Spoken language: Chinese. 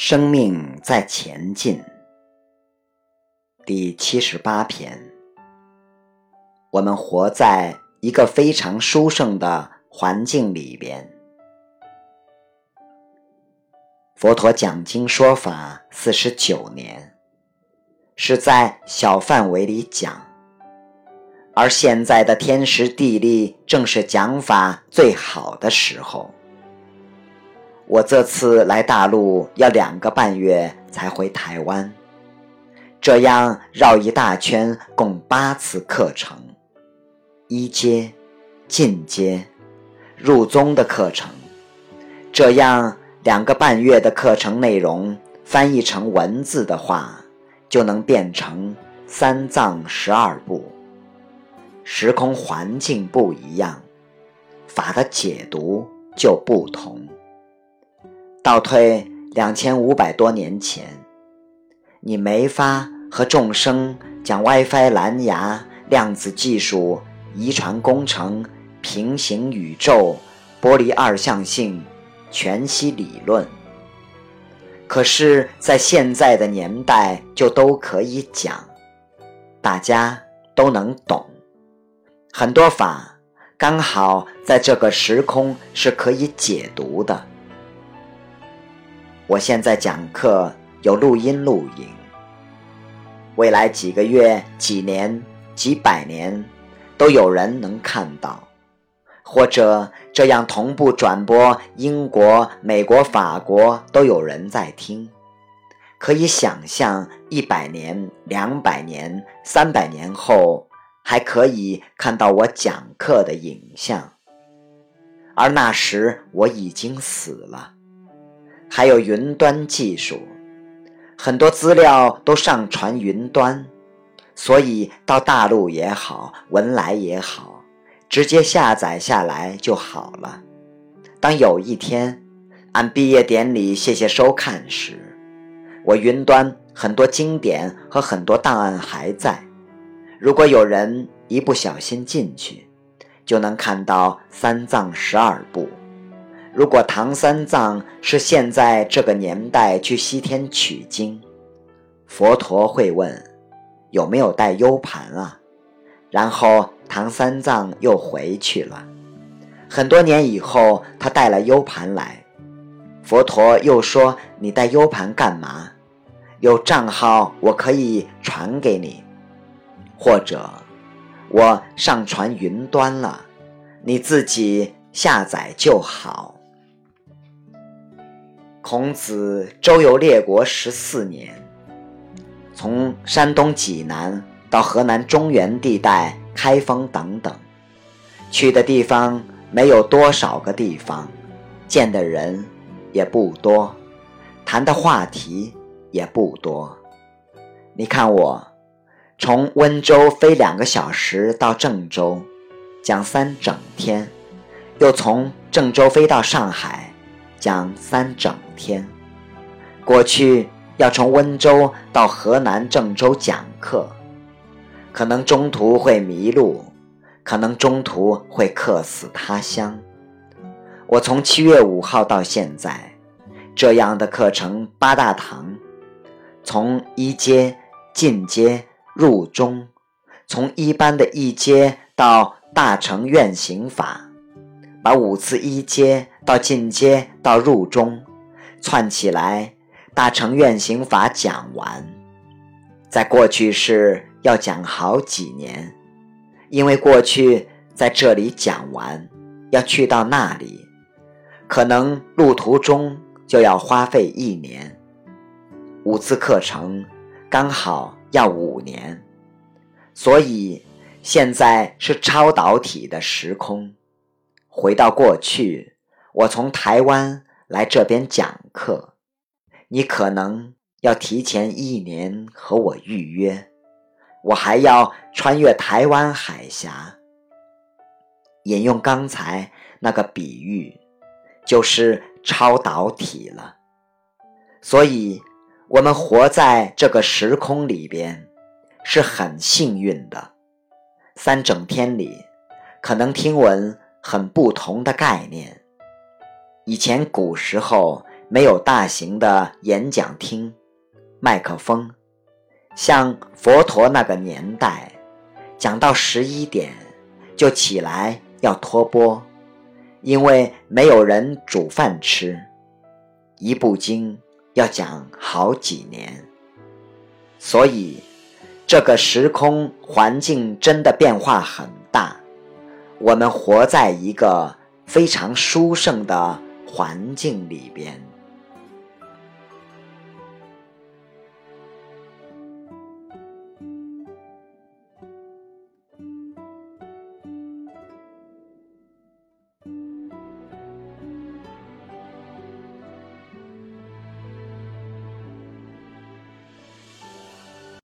生命在前进，第七十八篇。我们活在一个非常殊胜的环境里边。佛陀讲经说法四十九年，是在小范围里讲，而现在的天时地利正是讲法最好的时候。我这次来大陆要两个半月才回台湾，这样绕一大圈，共八次课程，一阶、进阶、入宗的课程，这样两个半月的课程内容翻译成文字的话，就能变成三藏十二部。时空环境不一样，法的解读就不同。倒退两千五百多年前，你没法和众生讲 WiFi、蓝牙、量子技术、遗传工程、平行宇宙、玻璃二象性、全息理论。可是，在现在的年代，就都可以讲，大家都能懂。很多法刚好在这个时空是可以解读的。我现在讲课有录音录影，未来几个月、几年、几百年，都有人能看到，或者这样同步转播，英国、美国、法国都有人在听。可以想象，一百年、两百年、三百年后，还可以看到我讲课的影像，而那时我已经死了。还有云端技术，很多资料都上传云端，所以到大陆也好，文莱也好，直接下载下来就好了。当有一天按毕业典礼谢谢收看时，我云端很多经典和很多档案还在。如果有人一不小心进去，就能看到三藏十二部。如果唐三藏是现在这个年代去西天取经，佛陀会问有没有带 U 盘啊？然后唐三藏又回去了。很多年以后，他带了 U 盘来，佛陀又说：“你带 U 盘干嘛？有账号我可以传给你，或者我上传云端了，你自己下载就好。”孔子周游列国十四年，从山东济南到河南中原地带、开封等等，去的地方没有多少个地方，见的人也不多，谈的话题也不多。你看我，从温州飞两个小时到郑州，讲三整天，又从郑州飞到上海。讲三整天，过去要从温州到河南郑州讲课，可能中途会迷路，可能中途会客死他乡。我从七月五号到现在，这样的课程八大堂，从一阶、进阶、入中，从一般的一阶到大成院行法。把五次一阶到进阶到入中串起来，大乘愿行法讲完，在过去是要讲好几年，因为过去在这里讲完，要去到那里，可能路途中就要花费一年。五次课程刚好要五年，所以现在是超导体的时空。回到过去，我从台湾来这边讲课，你可能要提前一年和我预约，我还要穿越台湾海峡。引用刚才那个比喻，就是超导体了。所以，我们活在这个时空里边，是很幸运的。三整天里，可能听闻。很不同的概念。以前古时候没有大型的演讲厅、麦克风，像佛陀那个年代，讲到十一点就起来要托钵，因为没有人煮饭吃。一部经要讲好几年，所以这个时空环境真的变化很大。我们活在一个非常殊胜的环境里边。